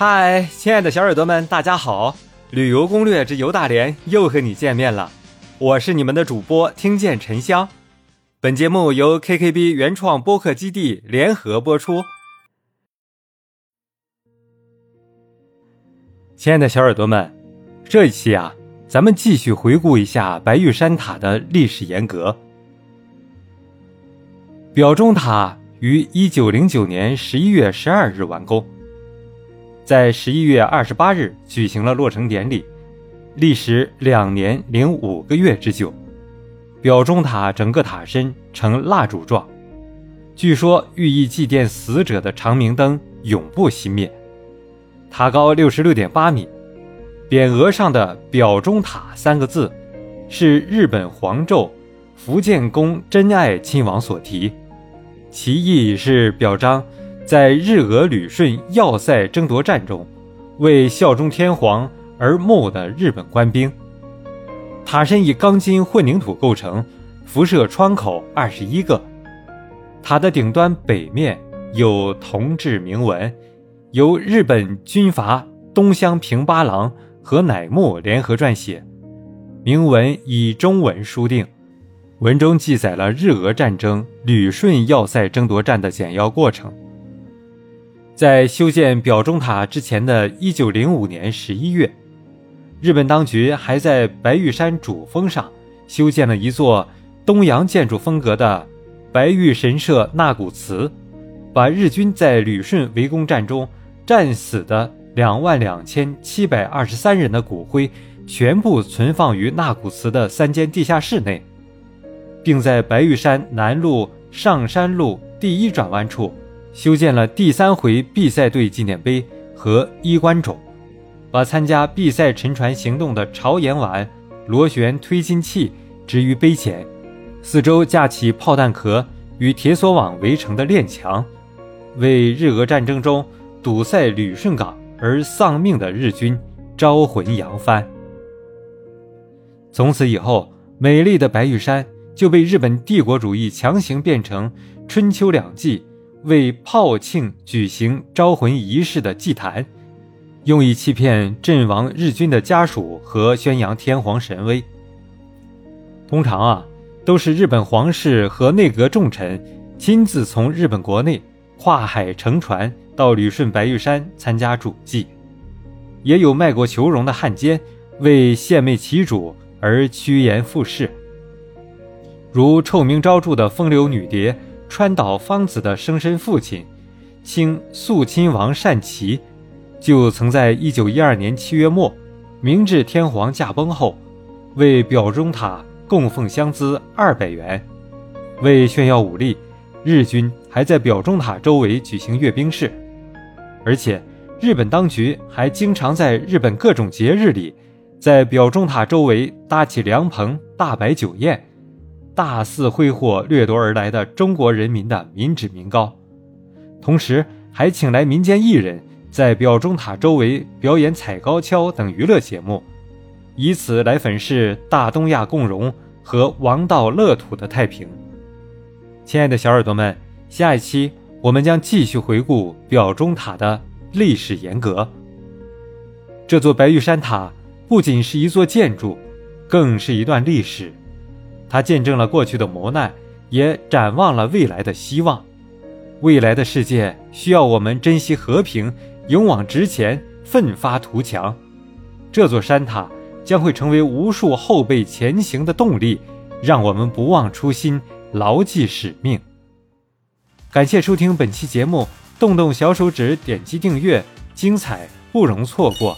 嗨，亲爱的小耳朵们，大家好！旅游攻略之游大连又和你见面了，我是你们的主播听见沉香。本节目由 KKB 原创播客基地联合播出。亲爱的小耳朵们，这一期啊，咱们继续回顾一下白玉山塔的历史沿革。表中塔于一九零九年十一月十二日完工。在十一月二十八日举行了落成典礼，历时两年零五个月之久。表中塔整个塔身呈蜡烛状，据说寓意祭奠死者的长明灯永不熄灭。塔高六十六点八米，匾额上的“表中塔”三个字，是日本皇胄福建宫真爱亲王所题，其意是表彰。在日俄旅顺要塞争夺战中，为效忠天皇而募的日本官兵。塔身以钢筋混凝土构成，辐射窗口二十一个。塔的顶端北面有铜制铭文，由日本军阀东乡平八郎和乃木联合撰写，铭文以中文书定，文中记载了日俄战争旅顺要塞争夺战的简要过程。在修建表钟塔之前的一九零五年十一月，日本当局还在白玉山主峰上修建了一座东洋建筑风格的白玉神社纳古祠，把日军在旅顺围攻战中战死的两万两千七百二十三人的骨灰全部存放于纳古祠的三间地下室内，并在白玉山南路上山路第一转弯处。修建了第三回毕赛队纪念碑和衣冠冢，把参加毕赛沉船行动的朝颜丸螺旋推进器置于碑前，四周架起炮弹壳与铁索网围成的链墙，为日俄战争中堵塞旅顺港而丧命的日军招魂扬帆。从此以后，美丽的白玉山就被日本帝国主义强行变成春秋两季。为炮庆举行招魂仪式的祭坛，用以欺骗阵亡日军的家属和宣扬天皇神威。通常啊，都是日本皇室和内阁重臣亲自从日本国内跨海乘船到旅顺白玉山参加主祭，也有卖国求荣的汉奸为献媚其主而趋炎附势，如臭名昭著的风流女蝶。川岛芳子的生身父亲，清肃亲王善祺，就曾在一九一二年七月末，明治天皇驾崩后，为表钟塔供奉香资二百元。为炫耀武力，日军还在表钟塔周围举行阅兵式，而且日本当局还经常在日本各种节日里，在表钟塔周围搭起凉棚，大摆酒宴。大肆挥霍掠夺而来的中国人民的民脂民膏，同时还请来民间艺人，在表钟塔周围表演踩高跷等娱乐节目，以此来粉饰大东亚共荣和王道乐土的太平。亲爱的小耳朵们，下一期我们将继续回顾表钟塔的历史沿革。这座白玉山塔不仅是一座建筑，更是一段历史。它见证了过去的磨难，也展望了未来的希望。未来的世界需要我们珍惜和平，勇往直前，奋发图强。这座山塔将会成为无数后辈前行的动力，让我们不忘初心，牢记使命。感谢收听本期节目，动动小手指点击订阅，精彩不容错过。